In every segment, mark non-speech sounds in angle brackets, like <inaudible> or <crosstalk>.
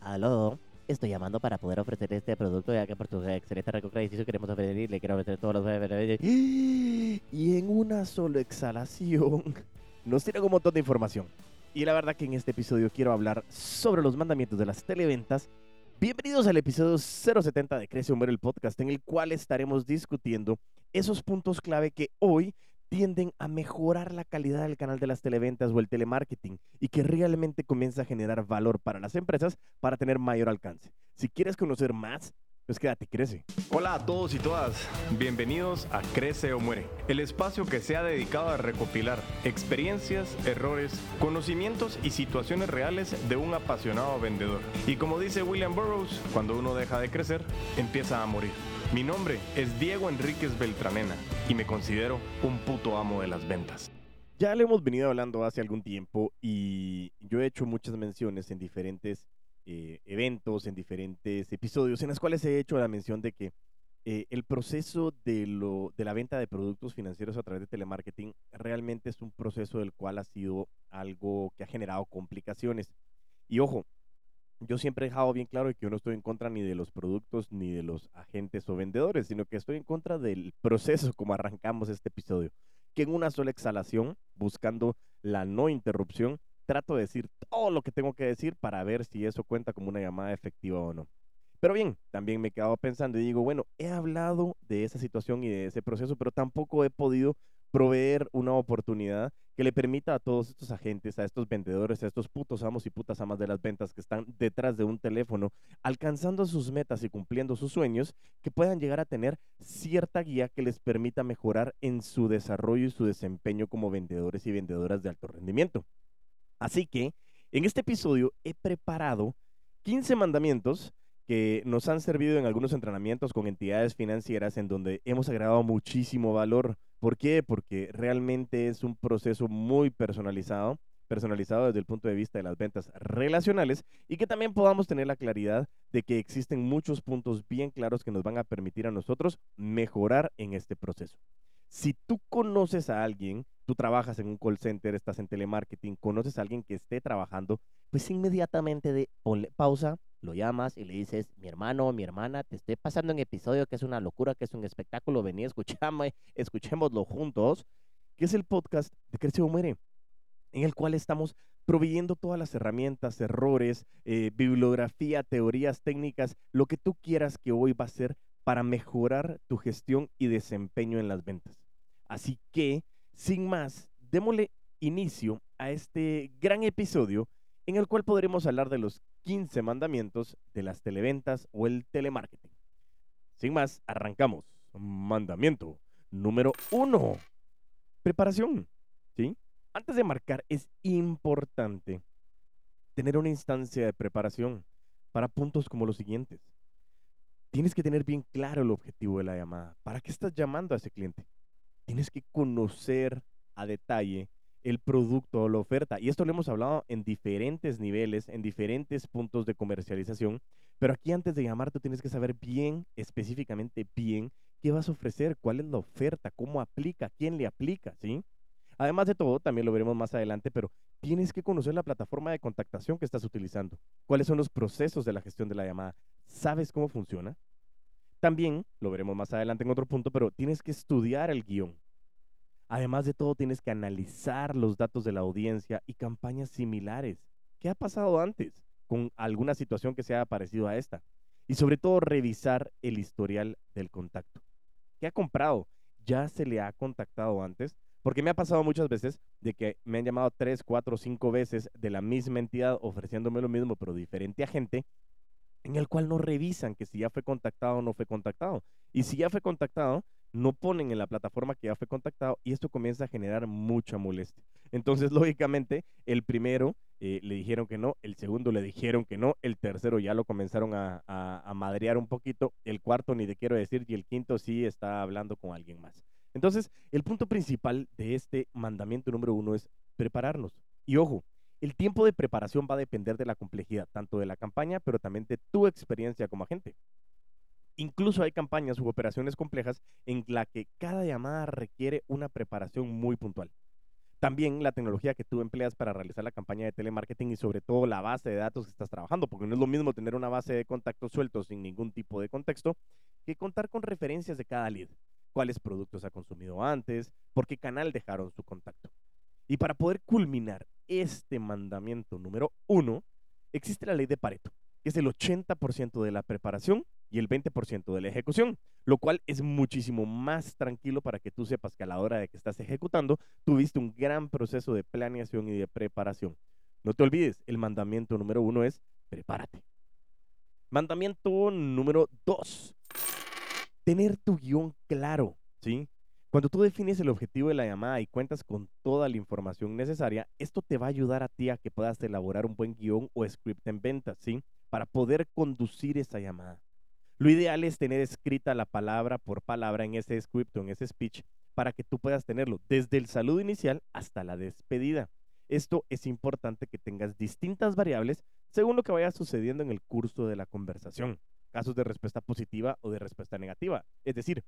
Aló, estoy llamando para poder ofrecer este producto ya que por tu excelente crediticio queremos ofrecer y le quiero ofrecer todos los <gasps> Y en una sola exhalación <laughs> nos tiran un montón de información. Y la verdad que en este episodio quiero hablar sobre los mandamientos de las televentas. Bienvenidos al episodio 070 de Crece Homero el podcast en el cual estaremos discutiendo esos puntos clave que hoy tienden a mejorar la calidad del canal de las televentas o el telemarketing y que realmente comienza a generar valor para las empresas para tener mayor alcance. Si quieres conocer más, pues quédate, crece. Hola a todos y todas, bienvenidos a Crece o Muere, el espacio que se ha dedicado a recopilar experiencias, errores, conocimientos y situaciones reales de un apasionado vendedor. Y como dice William Burroughs, cuando uno deja de crecer, empieza a morir. Mi nombre es Diego Enríquez Beltranena y me considero un puto amo de las ventas. Ya le hemos venido hablando hace algún tiempo y yo he hecho muchas menciones en diferentes eh, eventos, en diferentes episodios, en los cuales he hecho la mención de que eh, el proceso de, de la venta de productos financieros a través de telemarketing realmente es un proceso del cual ha sido algo que ha generado complicaciones. Y ojo, yo siempre he dejado bien claro que yo no estoy en contra ni de los productos ni de los agentes o vendedores, sino que estoy en contra del proceso como arrancamos este episodio, que en una sola exhalación, buscando la no interrupción, trato de decir todo lo que tengo que decir para ver si eso cuenta como una llamada efectiva o no. Pero bien, también me he quedado pensando y digo, bueno, he hablado de esa situación y de ese proceso, pero tampoco he podido proveer una oportunidad que le permita a todos estos agentes, a estos vendedores, a estos putos amos y putas amas de las ventas que están detrás de un teléfono, alcanzando sus metas y cumpliendo sus sueños, que puedan llegar a tener cierta guía que les permita mejorar en su desarrollo y su desempeño como vendedores y vendedoras de alto rendimiento. Así que, en este episodio he preparado 15 mandamientos que nos han servido en algunos entrenamientos con entidades financieras en donde hemos agregado muchísimo valor. ¿Por qué? Porque realmente es un proceso muy personalizado, personalizado desde el punto de vista de las ventas relacionales y que también podamos tener la claridad de que existen muchos puntos bien claros que nos van a permitir a nosotros mejorar en este proceso. Si tú conoces a alguien, tú trabajas en un call center, estás en telemarketing, conoces a alguien que esté trabajando, pues inmediatamente de pausa, lo llamas y le dices, mi hermano, mi hermana, te estoy pasando un episodio que es una locura, que es un espectáculo, vení, escuchame, <laughs> escuchémoslo juntos, que es el podcast de Crece o Muere, en el cual estamos proveyendo todas las herramientas, errores, eh, bibliografía, teorías, técnicas, lo que tú quieras que hoy va a ser para mejorar tu gestión y desempeño en las ventas. Así que, sin más, démosle inicio a este gran episodio en el cual podremos hablar de los 15 mandamientos de las televentas o el telemarketing. Sin más, arrancamos. Mandamiento número uno. Preparación. ¿Sí? Antes de marcar, es importante tener una instancia de preparación para puntos como los siguientes. Tienes que tener bien claro el objetivo de la llamada. ¿Para qué estás llamando a ese cliente? Tienes que conocer a detalle el producto o la oferta. Y esto lo hemos hablado en diferentes niveles, en diferentes puntos de comercialización. Pero aquí antes de llamar, tú tienes que saber bien, específicamente bien, qué vas a ofrecer, cuál es la oferta, cómo aplica, quién le aplica, ¿sí? Además de todo, también lo veremos más adelante, pero tienes que conocer la plataforma de contactación que estás utilizando. ¿Cuáles son los procesos de la gestión de la llamada? ¿Sabes cómo funciona? También, lo veremos más adelante en otro punto, pero tienes que estudiar el guion. Además de todo, tienes que analizar los datos de la audiencia y campañas similares. ¿Qué ha pasado antes con alguna situación que sea parecido a esta? Y sobre todo, revisar el historial del contacto. ¿Qué ha comprado? ¿Ya se le ha contactado antes? Porque me ha pasado muchas veces de que me han llamado tres, cuatro, cinco veces de la misma entidad ofreciéndome lo mismo, pero diferente agente, en el cual no revisan que si ya fue contactado o no fue contactado. Y si ya fue contactado, no ponen en la plataforma que ya fue contactado y esto comienza a generar mucha molestia. Entonces, <laughs> lógicamente, el primero eh, le dijeron que no, el segundo le dijeron que no, el tercero ya lo comenzaron a, a, madrear un poquito, el cuarto ni te quiero decir, y el quinto sí está hablando con alguien más. Entonces, el punto principal de este mandamiento número uno es prepararnos. Y ojo, el tiempo de preparación va a depender de la complejidad, tanto de la campaña, pero también de tu experiencia como agente. Incluso hay campañas u operaciones complejas en la que cada llamada requiere una preparación muy puntual. También la tecnología que tú empleas para realizar la campaña de telemarketing y sobre todo la base de datos que estás trabajando, porque no es lo mismo tener una base de contactos sueltos sin ningún tipo de contexto que contar con referencias de cada lead, cuáles productos ha consumido antes, por qué canal dejaron su contacto. Y para poder culminar este mandamiento número uno, existe la ley de Pareto, que es el 80% de la preparación y el 20% de la ejecución, lo cual es muchísimo más tranquilo para que tú sepas que a la hora de que estás ejecutando, tuviste un gran proceso de planeación y de preparación. No te olvides, el mandamiento número uno es prepárate. Mandamiento número dos, tener tu guion claro, ¿sí? Cuando tú defines el objetivo de la llamada y cuentas con toda la información necesaria, esto te va a ayudar a ti a que puedas elaborar un buen guion o script en ventas, ¿sí? Para poder conducir esa llamada. Lo ideal es tener escrita la palabra por palabra en ese script o en ese speech para que tú puedas tenerlo desde el saludo inicial hasta la despedida. Esto es importante que tengas distintas variables según lo que vaya sucediendo en el curso de la conversación. Casos de respuesta positiva o de respuesta negativa. Es decir,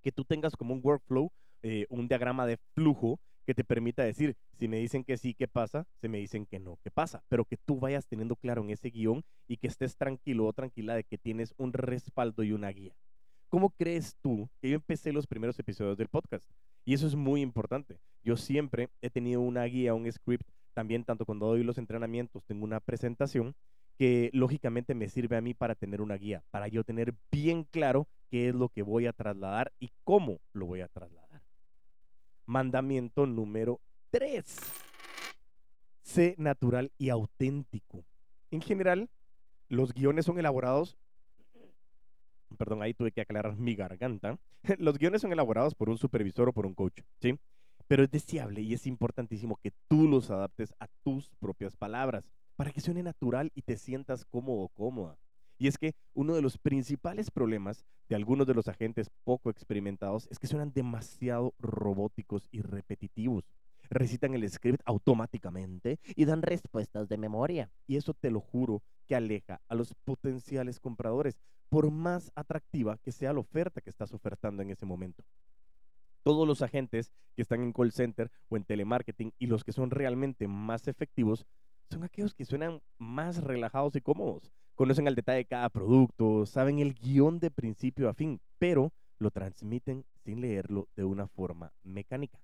que tú tengas como un workflow, eh, un diagrama de flujo que te permita decir, si me dicen que sí, ¿qué pasa? Si me dicen que no, ¿qué pasa? Pero que tú vayas teniendo claro en ese guion y que estés tranquilo o tranquila de que tienes un respaldo y una guía. ¿Cómo crees tú que yo empecé los primeros episodios del podcast? Y eso es muy importante. Yo siempre he tenido una guía, un script, también tanto cuando doy los entrenamientos, tengo una presentación que lógicamente me sirve a mí para tener una guía, para yo tener bien claro qué es lo que voy a trasladar y cómo lo voy a trasladar. Mandamiento número 3. Sé natural y auténtico. En general, los guiones son elaborados perdón, ahí tuve que aclarar mi garganta. <laughs> Los guiones son elaborados por un supervisor o por un coach, ¿sí? Pero es deseable y es importantísimo que tú los adaptes a tus propias palabras para que suene natural y te sientas cómodo o cómoda. Y es que uno de los principales problemas de algunos de los agentes poco experimentados es que suenan demasiado robóticos y repetitivos. Recitan el script automáticamente y dan respuestas de memoria. Y eso te lo juro que aleja a los potenciales compradores, por más atractiva que sea la oferta que estás ofertando en ese momento. Todos los agentes que están en call center o en telemarketing y los que son realmente más efectivos son aquellos que suenan más relajados y cómodos. Conocen al detalle de cada producto, saben el guion de principio a fin, pero lo transmiten sin leerlo de una forma mecánica.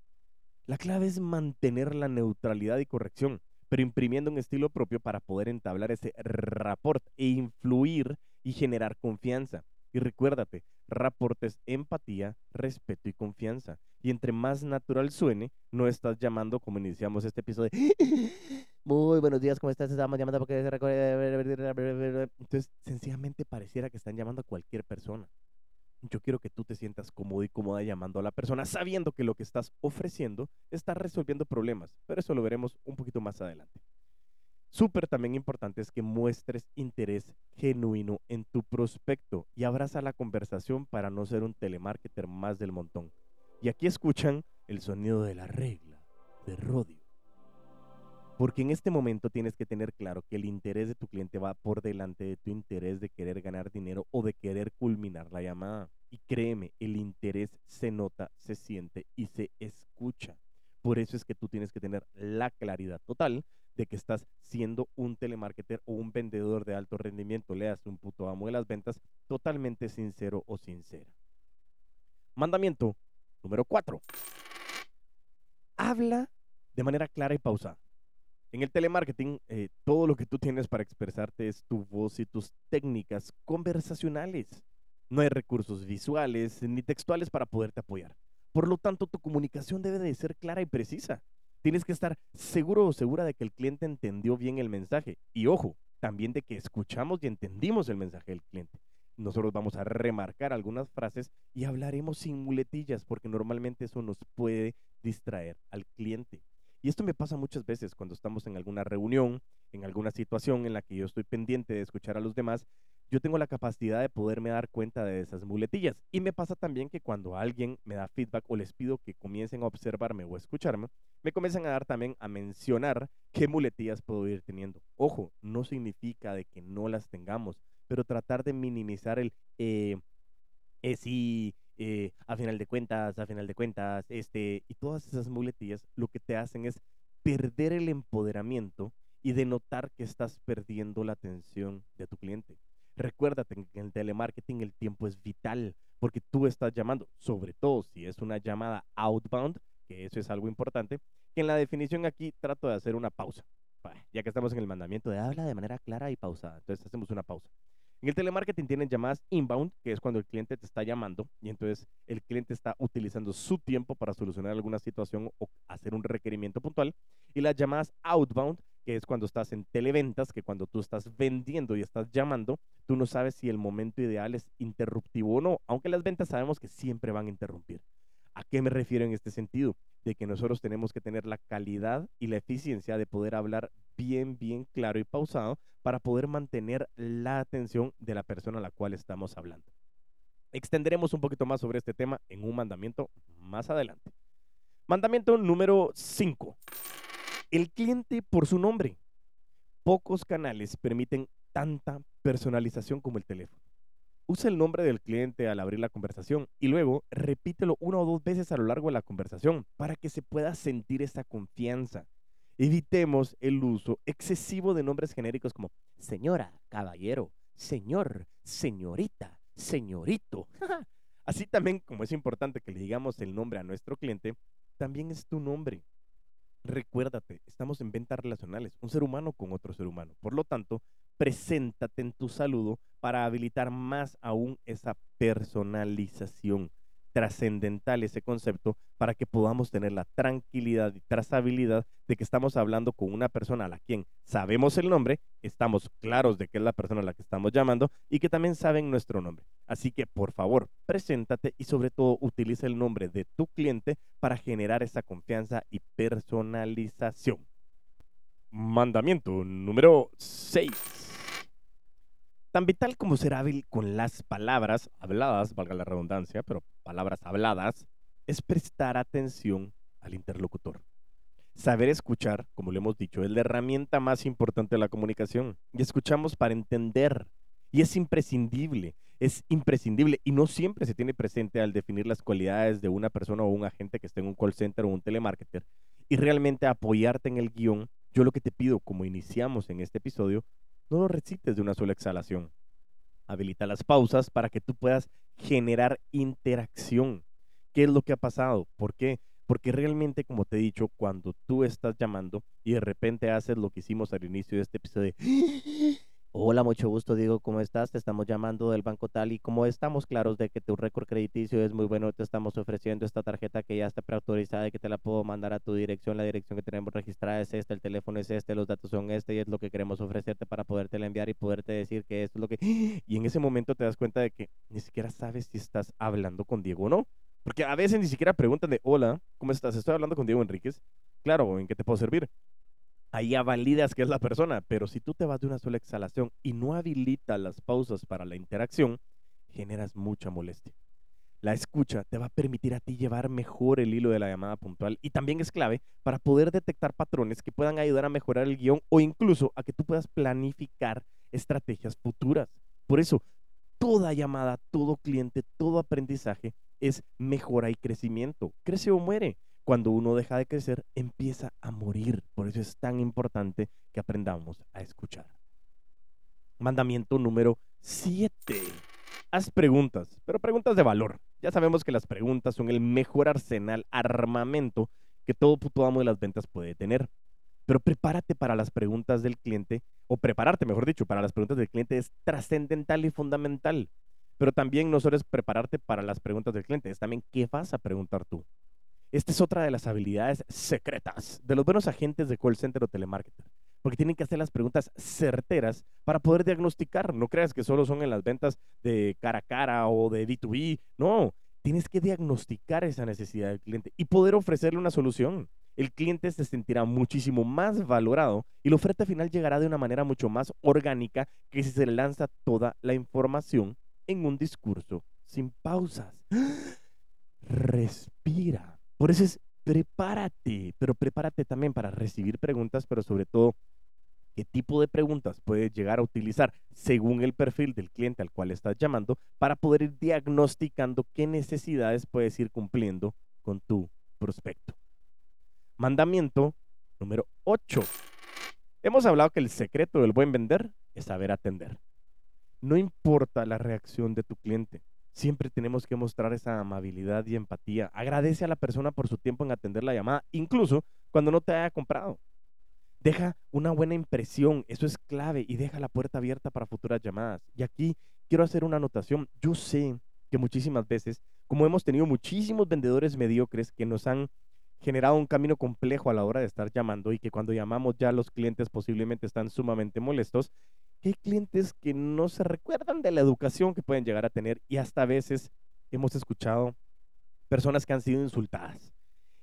La clave es mantener la neutralidad y corrección, pero imprimiendo un estilo propio para poder entablar ese rapport e influir y generar confianza. Y recuérdate, raportes empatía, respeto y confianza. Y entre más natural suene, no estás llamando como iniciamos este episodio. <gasps> Muy buenos días, ¿cómo estás? Estamos llamando porque... Entonces, sencillamente pareciera que están llamando a cualquier persona. Yo quiero que tú te sientas cómodo y cómoda llamando a la persona, sabiendo que lo que estás ofreciendo está resolviendo problemas. Pero eso lo veremos un poquito más adelante. Súper también importante es que muestres interés genuino en tu prospecto y abraza la conversación para no ser un telemarketer más del montón. Y aquí escuchan el sonido de la regla de Rodio. Porque en este momento tienes que tener claro que el interés de tu cliente va por delante de tu interés de querer ganar dinero o de querer culminar la llamada. Y créeme, el interés se nota, se siente y se escucha. Por eso es que tú tienes que tener la claridad total de que estás siendo un telemarketer o un vendedor de alto rendimiento, leas un puto amo de las ventas, totalmente sincero o sincera. Mandamiento número 4. Habla de manera clara y pausada. En el telemarketing, eh, todo lo que tú tienes para expresarte es tu voz y tus técnicas conversacionales. No hay recursos visuales ni textuales para poderte apoyar. Por lo tanto, tu comunicación debe de ser clara y precisa. Tienes que estar seguro o segura de que el cliente entendió bien el mensaje. Y ojo, también de que escuchamos y entendimos el mensaje del cliente. Nosotros vamos a remarcar algunas frases y hablaremos sin muletillas porque normalmente eso nos puede distraer al cliente. Y esto me pasa muchas veces cuando estamos en alguna reunión, en alguna situación en la que yo estoy pendiente de escuchar a los demás yo tengo la capacidad de poderme dar cuenta de esas muletillas. Y me pasa también que cuando alguien me da feedback o les pido que comiencen a observarme o escucharme, me comienzan a dar también a mencionar qué muletillas puedo ir teniendo. Ojo, no significa de que no las tengamos, pero tratar de minimizar el eh, eh sí, eh, a final de cuentas, a final de cuentas, este, y todas esas muletillas lo que te hacen es perder el empoderamiento y de notar que estás perdiendo la atención de tu cliente. Recuérdate que en el telemarketing el tiempo es vital porque tú estás llamando, sobre todo si es una llamada outbound, que eso es algo importante, que en la definición aquí trato de hacer una pausa, ya que estamos en el mandamiento de habla de manera clara y pausada. Entonces hacemos una pausa. En el telemarketing tienen llamadas inbound, que es cuando el cliente te está llamando y entonces el cliente está utilizando su tiempo para solucionar alguna situación o hacer un requerimiento puntual. Y las llamadas outbound, que es cuando estás en televentas, que cuando tú estás vendiendo y estás llamando, tú no sabes si el momento ideal es interruptivo o no, aunque las ventas sabemos que siempre van a interrumpir. ¿A qué me refiero en este sentido? De que nosotros tenemos que tener la calidad y la eficiencia de poder hablar bien, bien claro y pausado para poder mantener la atención de la persona a la cual estamos hablando. Extenderemos un poquito más sobre este tema en un mandamiento más adelante. Mandamiento número 5. El cliente por su nombre. Pocos canales permiten tanta personalización como el teléfono. Usa el nombre del cliente al abrir la conversación y luego repítelo una o dos veces a lo largo de la conversación para que se pueda sentir esa confianza. Evitemos el uso excesivo de nombres genéricos como señora, caballero, señor, señorita, señorito. <laughs> Así también como es importante que le digamos el nombre a nuestro cliente, también es tu nombre. Recuérdate, estamos en ventas relacionales, un ser humano con otro ser humano. Por lo tanto, preséntate en tu saludo para habilitar más aún esa personalización trascendental ese concepto para que podamos tener la tranquilidad y trazabilidad de que estamos hablando con una persona a la quien sabemos el nombre, estamos claros de que es la persona a la que estamos llamando y que también saben nuestro nombre. Así que por favor, preséntate y sobre todo utiliza el nombre de tu cliente para generar esa confianza y personalización. Mandamiento número 6 Tan vital como ser hábil con las palabras habladas, valga la redundancia, pero palabras habladas, es prestar atención al interlocutor. Saber escuchar, como le hemos dicho, es la herramienta más importante de la comunicación. Y escuchamos para entender. Y es imprescindible, es imprescindible. Y no siempre se tiene presente al definir las cualidades de una persona o un agente que esté en un call center o un telemarketer. Y realmente apoyarte en el guion. Yo lo que te pido, como iniciamos en este episodio, no lo recites de una sola exhalación. Habilita las pausas para que tú puedas generar interacción. ¿Qué es lo que ha pasado? ¿Por qué? Porque realmente, como te he dicho, cuando tú estás llamando y de repente haces lo que hicimos al inicio de este episodio, Hola, mucho gusto, Diego, ¿cómo estás? Te estamos llamando del banco tal y como estamos claros de que tu récord crediticio es muy bueno, te estamos ofreciendo esta tarjeta que ya está preautorizada y que te la puedo mandar a tu dirección. La dirección que tenemos registrada es esta, el teléfono es este, los datos son este y es lo que queremos ofrecerte para poderte enviar y poderte decir que esto es lo que... <gasps> Y en ese momento te das cuenta de que ni siquiera sabes si estás hablando con Diego o no. Porque a veces ni siquiera preguntan de, hola, ¿cómo estás? Estoy hablando con Diego Enríquez. Claro, ¿en qué te puedo servir? Ahí ya validas que es la persona, pero si tú te vas de una sola exhalación y no habilitas las pausas para la interacción, generas mucha molestia. La escucha te va a permitir a ti llevar mejor el hilo de la llamada puntual y también es clave para poder detectar patrones que puedan ayudar a mejorar el guion o incluso a que tú puedas planificar estrategias futuras. Por eso, toda llamada, todo cliente, todo aprendizaje es mejora y crecimiento. Crece o muere cuando uno deja de crecer, empieza a morir. Por eso es tan importante que aprendamos a escuchar. Mandamiento número 7. Haz preguntas, pero preguntas de valor. Ya sabemos que las preguntas son el mejor arsenal, armamento que todo puto amo de las ventas puede tener. Pero prepárate para las preguntas del cliente, o prepararte, mejor dicho, para las preguntas del cliente es trascendental y fundamental. Pero también no solo es prepararte para las preguntas del cliente, es también qué vas a preguntar tú. Esta es otra de las habilidades secretas de los buenos agentes de call center o telemarketer, porque tienen que hacer las preguntas certeras para poder diagnosticar. No creas que solo son en las ventas de cara a cara o de B2B. No, tienes que diagnosticar esa necesidad del cliente y poder ofrecerle una solución. El cliente se sentirá muchísimo más valorado y la oferta final llegará de una manera mucho más orgánica que si se lanza toda la información en un discurso sin pausas. <gasps> Respira por eso es prepárate, pero prepárate también para recibir preguntas, pero sobre todo qué tipo de preguntas puedes llegar a utilizar según el perfil del cliente al cual estás llamando para poder ir diagnosticando qué necesidades puedes ir cumpliendo con tu prospecto. Mandamiento número 8. Hemos hablado que el secreto del buen vender es saber atender. No importa la reacción de tu cliente, siempre tenemos que mostrar esa amabilidad y empatía. Agradece a la persona por su tiempo en atender la llamada, incluso cuando no te haya comprado. Deja una buena impresión, eso es clave, y deja la puerta abierta para futuras llamadas. Y aquí quiero hacer una anotación. Yo sé que muchísimas veces, como hemos tenido muchísimos vendedores mediocres que nos han generado un camino complejo a la hora de estar llamando y que cuando llamamos ya los clientes posiblemente están sumamente molestos, hay clientes que no se recuerdan de la educación que pueden llegar a tener y hasta a veces hemos escuchado personas que han sido insultadas.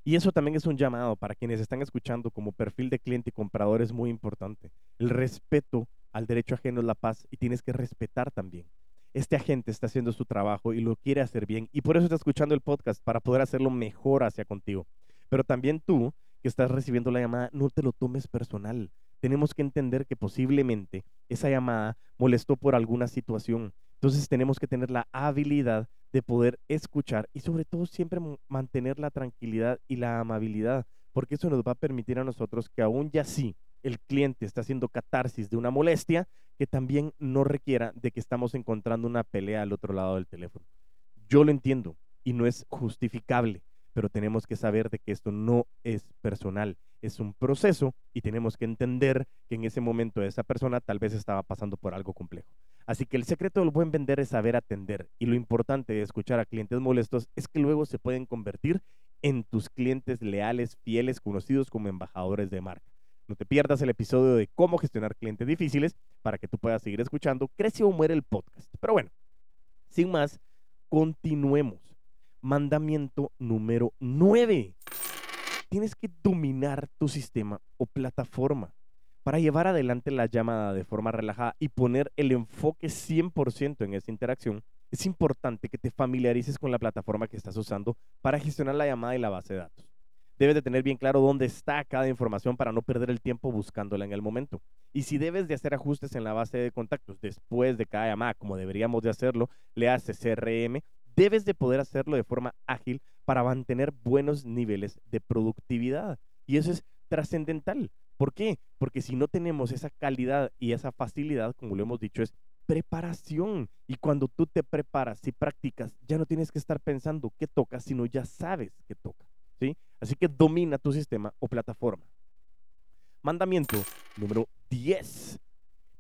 Y eso también es un llamado para quienes están escuchando como perfil de cliente y comprador es muy importante. El respeto al derecho ajeno es la paz y tienes que respetar también. Este agente está haciendo su trabajo y lo quiere hacer bien y por eso está escuchando el podcast para poder hacerlo mejor hacia contigo. Pero también tú que estás recibiendo la llamada, no te lo tomes personal. Tenemos que entender que posiblemente esa llamada molestó por alguna situación. Entonces tenemos que tener la habilidad de poder escuchar y sobre todo siempre mantener la tranquilidad y la amabilidad, porque eso nos va a permitir a nosotros que aún ya sí el cliente está haciendo catarsis de una molestia, que también no requiera de que estamos encontrando una pelea al otro lado del teléfono. Yo lo entiendo y no es justificable, pero tenemos que saber de que esto no es personal, es un proceso y tenemos que entender que en ese momento esa persona tal vez estaba pasando por algo complejo. Así que el secreto del buen vender es saber atender y lo importante de escuchar a clientes molestos es que luego se pueden convertir en tus clientes leales, fieles, conocidos como embajadores de marca. No te pierdas el episodio de cómo gestionar clientes difíciles para que tú puedas seguir escuchando Crece o muere el podcast. Pero bueno, sin más, continuemos mandamiento número 9. Tienes que dominar tu sistema o plataforma para llevar adelante la llamada de forma relajada y poner el enfoque 100% en esa interacción. Es importante que te familiarices con la plataforma que estás usando para gestionar la llamada y la base de datos. Debes de tener bien claro dónde está cada información para no perder el tiempo buscándola en el momento. Y si debes de hacer ajustes en la base de contactos después de cada llamada, como deberíamos de hacerlo, le haces CRM debes de poder hacerlo de forma ágil para mantener buenos niveles de productividad. Y eso es trascendental. ¿Por qué? Porque si no tenemos esa calidad y esa facilidad, como lo hemos dicho, es preparación. Y cuando tú te preparas y practicas, ya no tienes que estar pensando qué toca, sino ya sabes qué toca. ¿sí? Así que domina tu sistema o plataforma. Mandamiento número 10.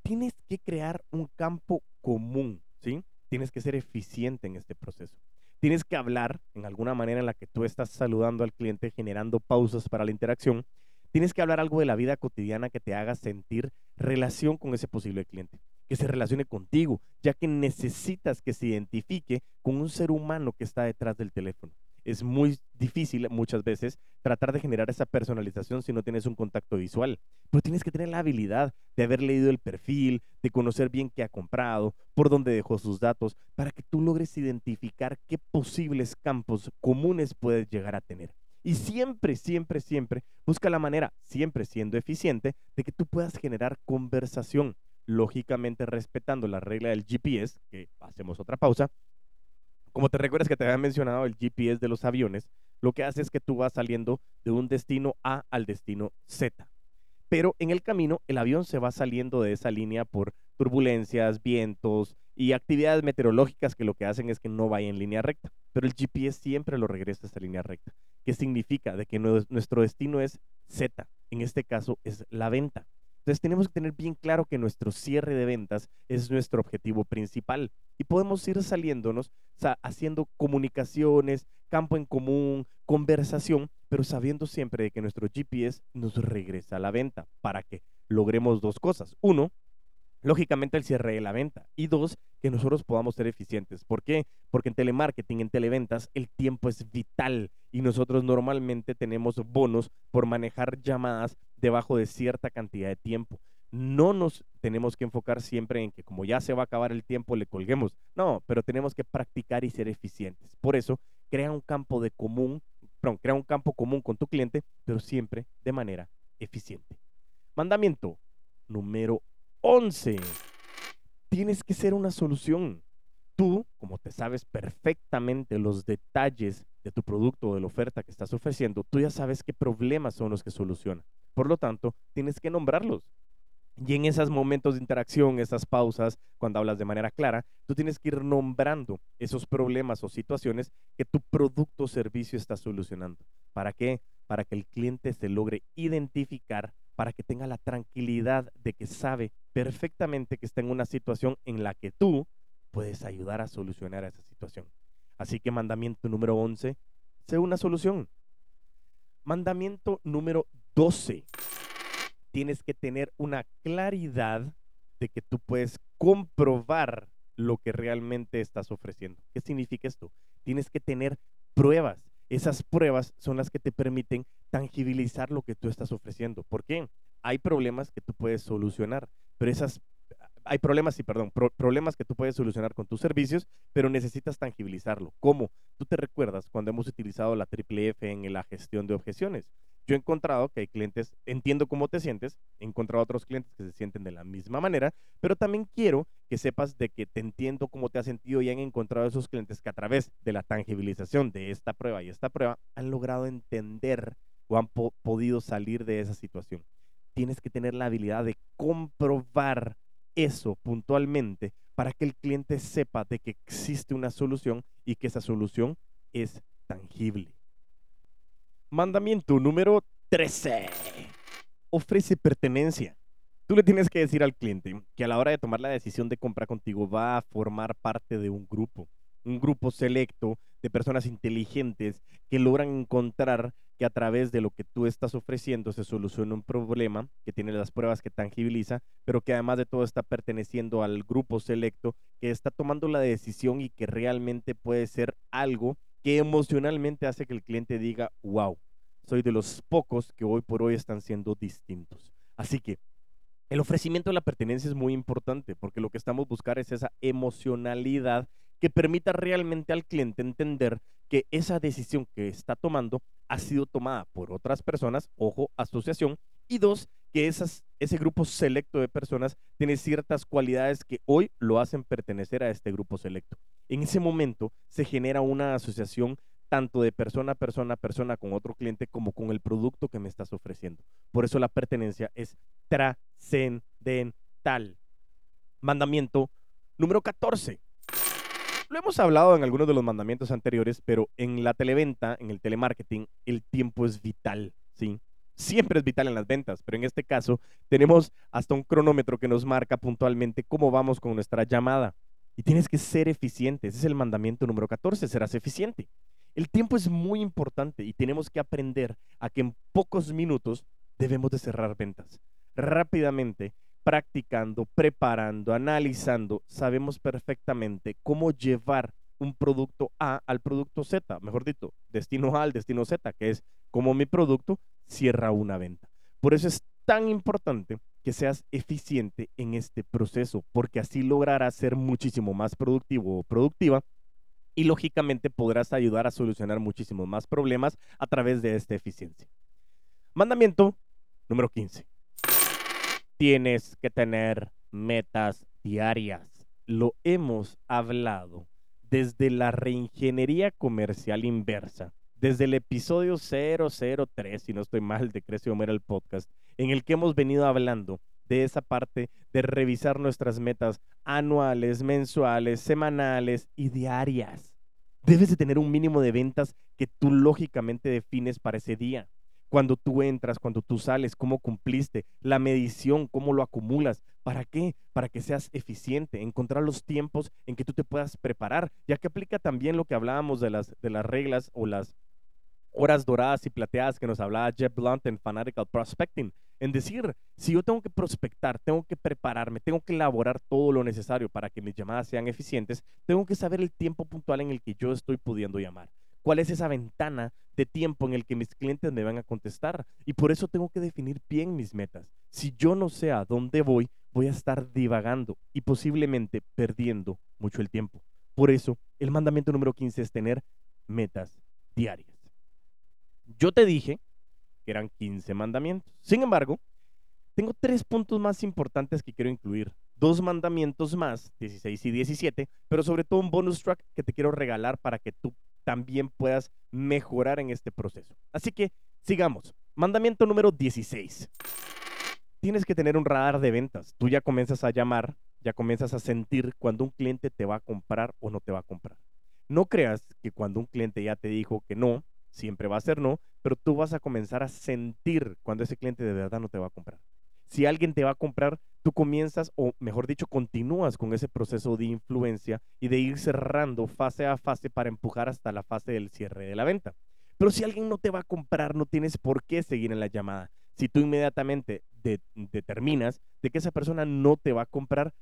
Tienes que crear un campo común, ¿sí? Tienes que ser eficiente en este proceso. Tienes que hablar en alguna manera en la que tú estás saludando al cliente, generando pausas para la interacción. Tienes que hablar algo de la vida cotidiana que te haga sentir relación con ese posible cliente, que se relacione contigo, ya que necesitas que se identifique con un ser humano que está detrás del teléfono es muy difícil muchas veces tratar de generar esa personalización si no tienes un contacto visual. Pero tienes que tener la habilidad de haber leído el perfil, de conocer bien qué ha comprado, por dónde dejó sus datos, para que tú logres identificar qué posibles campos comunes puedes llegar a tener. Y siempre, siempre, siempre busca la manera, siempre siendo eficiente, de que tú puedas generar conversación, lógicamente respetando la regla del GPS, que hacemos otra pausa, como te recuerdas que te había mencionado el GPS de los aviones, lo que hace es que tú vas saliendo de un destino A al destino Z. Pero en el camino el avión se va saliendo de esa línea por turbulencias, vientos y actividades meteorológicas que lo que hacen es que no vaya en línea recta. Pero el GPS siempre lo regresa a esa línea recta. ¿Qué significa? De que nuestro destino es Z. En este caso es la venta. Entonces tenemos que tener bien claro que nuestro cierre de ventas es nuestro objetivo principal y podemos ir saliéndonos, haciendo comunicaciones, campo en común, conversación, pero sabiendo siempre de que nuestro GPS nos regresa a la venta para que logremos dos cosas. Uno, lógicamente el cierre de la venta. Y dos, que nosotros podamos ser eficientes. ¿Por qué? Porque en telemarketing, en televentas, el tiempo es vital y nosotros normalmente tenemos bonos por manejar llamadas debajo de cierta cantidad de tiempo. No nos tenemos que enfocar siempre en que como ya se va a acabar el tiempo le colguemos. No, pero tenemos que practicar y ser eficientes. Por eso, crea un campo de común, perdón, crea un campo común con tu cliente, pero siempre de manera eficiente. Mandamiento número 11. Tienes que ser una solución. Tú, como te sabes perfectamente los detalles de tu producto o de la oferta que estás ofreciendo, tú ya sabes qué problemas son los que soluciona. Por lo tanto, tienes que nombrarlos. Y en esos momentos de interacción, esas pausas, cuando hablas de manera clara, tú tienes que ir nombrando esos problemas o situaciones que tu producto o servicio está solucionando. ¿Para qué? Para que el cliente se logre identificar, para que tenga la tranquilidad de que sabe perfectamente que está en una situación en la que tú puedes ayudar a solucionar esa situación. Así que mandamiento número 11, sé una solución. Mandamiento número 12 tienes que tener una claridad de que tú puedes comprobar lo que realmente estás ofreciendo. ¿Qué significa esto? Tienes que tener pruebas. Esas pruebas son las que te permiten tangibilizar lo que tú estás ofreciendo. ¿Por qué? Hay problemas que tú puedes solucionar, pero esas hay problemas, sí, perdón, problemas que tú puedes solucionar con tus servicios, pero necesitas tangibilizarlo. ¿Cómo? Tú te recuerdas cuando hemos utilizado la triple F en la gestión de objeciones yo he encontrado que hay clientes, entiendo cómo te sientes, he encontrado otros clientes que se sienten de la misma manera, pero también quiero que sepas de que te entiendo cómo te has sentido y han encontrado esos clientes que a través de la tangibilización de esta prueba y esta prueba han logrado entender o han podido salir de esa situación. Tienes que tener la habilidad de comprobar eso puntualmente para que el cliente sepa de que existe una solución y que esa solución es tangible. Mandamiento número 13. Ofrece pertenencia. Tú le tienes que decir al cliente que a la hora de tomar la decisión de compra contigo va a formar parte de un grupo, un grupo selecto de personas inteligentes que logran encontrar que a través de lo que tú estás ofreciendo se soluciona un problema, que tiene las pruebas que tangibiliza, pero que además de todo está perteneciendo al grupo selecto que está tomando la decisión y que realmente puede ser algo que emocionalmente hace que el cliente diga, wow, soy de los pocos que hoy por hoy están siendo distintos. Así que el ofrecimiento de la pertenencia es muy importante porque lo que estamos buscando es esa emocionalidad que permita realmente al cliente entender que esa decisión que está tomando ha sido tomada por otras personas, ojo, asociación, y dos, que ese grupo selecto de personas tiene ciertas cualidades que hoy lo hacen pertenecer a este grupo selecto. En ese momento se genera una asociación tanto de persona a persona, persona con otro cliente, como con el producto que me estás ofreciendo. Por eso la pertenencia es trascendental. Mandamiento número 14. Lo hemos hablado en algunos de los mandamientos anteriores, pero en la televenta, en el telemarketing, el tiempo es vital, ¿sí? Siempre es vital en las ventas, pero en este caso tenemos hasta un cronómetro que nos marca puntualmente cómo vamos con nuestra llamada. Y tienes que ser eficiente. Ese es el mandamiento número 14, serás eficiente. El tiempo es muy importante y tenemos que aprender a que en pocos minutos debemos de cerrar ventas. Rápidamente, practicando, preparando, analizando, sabemos perfectamente cómo llevar un producto A al producto Z, mejor dicho, destino A al destino Z, que es como mi producto cierra una venta. Por eso es tan importante que seas eficiente en este proceso, porque así lograrás ser muchísimo más productivo o productiva y lógicamente podrás ayudar a solucionar muchísimos más problemas a través de esta eficiencia. Mandamiento número 15. Tienes que tener metas diarias. Lo hemos hablado desde la reingeniería comercial inversa desde el episodio 003, si no estoy mal, de Crece Homero el podcast, en el que hemos venido hablando de esa parte de revisar nuestras metas anuales, mensuales, semanales y diarias. Debes de tener un mínimo de ventas que tú lógicamente defines para ese día. Cuando tú entras, cuando tú sales, cómo cumpliste, la medición, cómo lo acumulas. ¿Para qué? Para que seas eficiente, encontrar los tiempos en que tú te puedas preparar, ya que aplica también lo que hablábamos de las, de las reglas o las horas doradas y plateadas que nos hablaba Jeff Blunt en Fanatical Prospecting. En decir, si yo tengo que prospectar, tengo que prepararme, tengo que elaborar todo lo necesario para que mis llamadas sean eficientes, tengo que saber el tiempo puntual en el que yo estoy pudiendo llamar. ¿Cuál es esa ventana de tiempo en el que mis clientes me van a contestar? Y por eso tengo que definir bien mis metas. Si yo no sé a dónde voy, voy a estar divagando y posiblemente perdiendo mucho el tiempo. Por eso, el mandamiento número 15 es tener metas diarias. Yo te dije que eran 15 mandamientos. Sin embargo, tengo tres puntos más importantes que quiero incluir. Dos mandamientos más, 16 y 17, pero sobre todo un bonus track que te quiero regalar para que tú también puedas mejorar en este proceso. Así que sigamos. Mandamiento número 16. Tienes que tener un radar de ventas. Tú ya comienzas a llamar, ya comienzas a sentir cuando un cliente te va a comprar o no te va a comprar. No creas que cuando un cliente ya te dijo que no, siempre va a ser no, pero tú vas a comenzar a sentir cuando ese cliente de verdad no te va a comprar. Si alguien te va a comprar, tú comienzas, o mejor dicho, continúas con ese proceso de influencia y de ir cerrando fase a fase para empujar hasta la fase del cierre de la venta. Pero si alguien no te va a comprar, no tienes por qué seguir en la llamada. Si tú inmediatamente determinas de que esa persona no te va a comprar,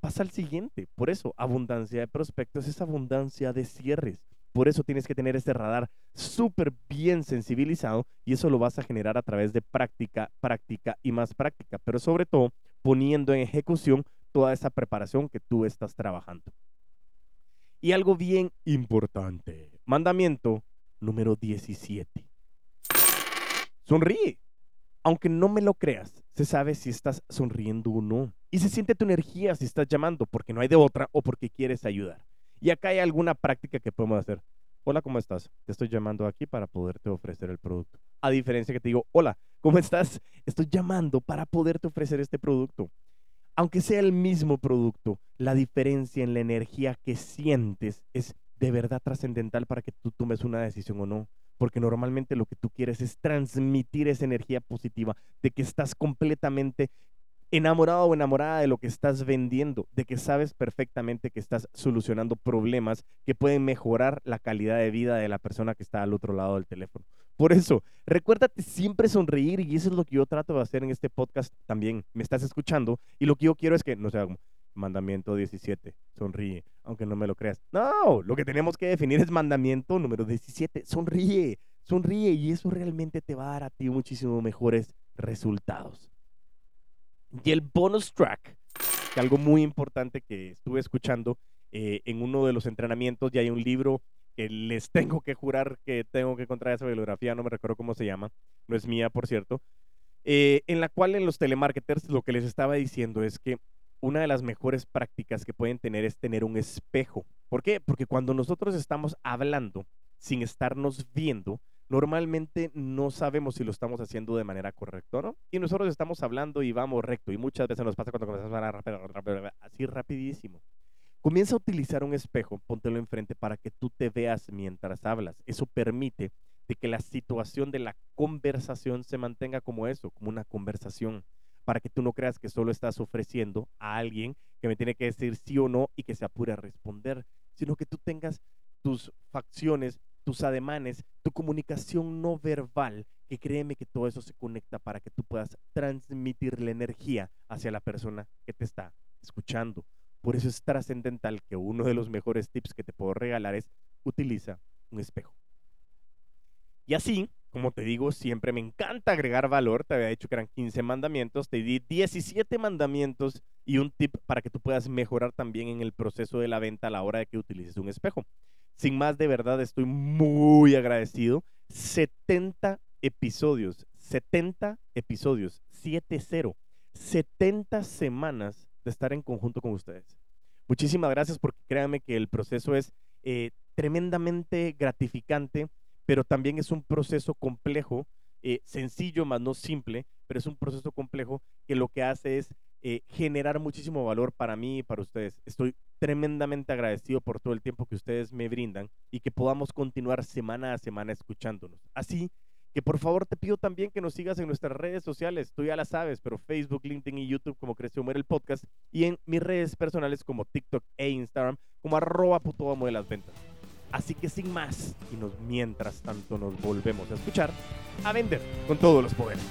pasa al siguiente. Por eso, abundancia de prospectos es abundancia de cierres. Por eso tienes que tener este radar súper bien sensibilizado y eso lo vas a generar a través de práctica, práctica y más práctica, pero sobre todo poniendo en ejecución toda esa preparación que tú estás trabajando. Y algo bien importante, mandamiento número 17. Sonríe. Aunque no me lo creas, se sabe si estás sonriendo o no. Y se siente tu energía si estás llamando porque no hay de otra o porque quieres ayudar. Y acá hay alguna práctica que podemos hacer. Hola, ¿cómo estás? Te estoy llamando aquí para poderte ofrecer el producto. A diferencia que te digo, hola, ¿cómo estás? Estoy llamando para poderte ofrecer este producto. Aunque sea el mismo producto, la diferencia en la energía que sientes es de verdad trascendental para que tú tomes una decisión o no. Porque normalmente lo que tú quieres es transmitir esa energía positiva de que estás completamente enamorado o enamorada de lo que estás vendiendo, de que sabes perfectamente que estás solucionando problemas que pueden mejorar la calidad de vida de la persona que está al otro lado del teléfono. Por eso, recuérdate siempre sonreír y eso es lo que yo trato de hacer en este podcast también. Me estás escuchando y lo que yo quiero es que, no sea, mandamiento 17, sonríe, aunque no me lo creas. No, lo que tenemos que definir es mandamiento número 17, sonríe, sonríe y eso realmente te va a dar a ti muchísimo mejores resultados. Y el bonus track, que algo muy importante que estuve escuchando eh, en uno de los entrenamientos, ya hay un libro que les <laughs> tengo que jurar que tengo que encontrar esa bibliografía, no me recuerdo cómo se llama, no es mía, por cierto, eh, en la cual en los telemarketers lo que les estaba diciendo es que una de las mejores prácticas que pueden tener es tener un espejo. ¿Por qué? Porque cuando nosotros estamos hablando sin estarnos viendo, normalmente no sabemos si lo estamos haciendo de manera correcta no. Y nosotros estamos hablando y vamos recto. Y muchas veces nos pasa cuando comenzamos a hablar así rapidísimo. Comienza a utilizar un espejo, póntelo enfrente para que tú te veas mientras hablas. Eso permite de que la situación de la conversación se mantenga como eso, como una conversación, para que tú no creas que solo estás ofreciendo a alguien que me tiene que decir sí o no y que se apure a responder, sino que tú tengas tus facciones tus ademanes, tu comunicación no verbal, que créeme que todo eso se conecta para que tú puedas transmitir la energía hacia la persona que te está escuchando. Por eso es trascendental que uno de los mejores tips que te puedo regalar es utiliza un espejo. Y así, como te digo, siempre me encanta agregar valor. Te había dicho que eran 15 mandamientos, te di 17 mandamientos y un tip para que tú puedas mejorar también en el proceso de la venta a la hora de que utilices un espejo. Sin más, de verdad estoy muy agradecido. 70 episodios, 70 episodios, 7-0, 70 semanas de estar en conjunto con ustedes. Muchísimas gracias porque créanme que el proceso es eh, tremendamente gratificante, pero también es un proceso complejo, eh, sencillo más no simple, pero es un proceso complejo que lo que hace es eh, generar muchísimo valor para mí y para ustedes. Estoy tremendamente agradecido por todo el tiempo que ustedes me brindan y que podamos continuar semana a semana escuchándonos. Así que por favor te pido también que nos sigas en nuestras redes sociales, tú ya la sabes, pero Facebook, LinkedIn y YouTube como Creció Muere el Podcast y en mis redes personales como TikTok e Instagram como arroba puto amo de las ventas. Así que sin más, y nos, mientras tanto nos volvemos a escuchar, a vender con todos los poderes.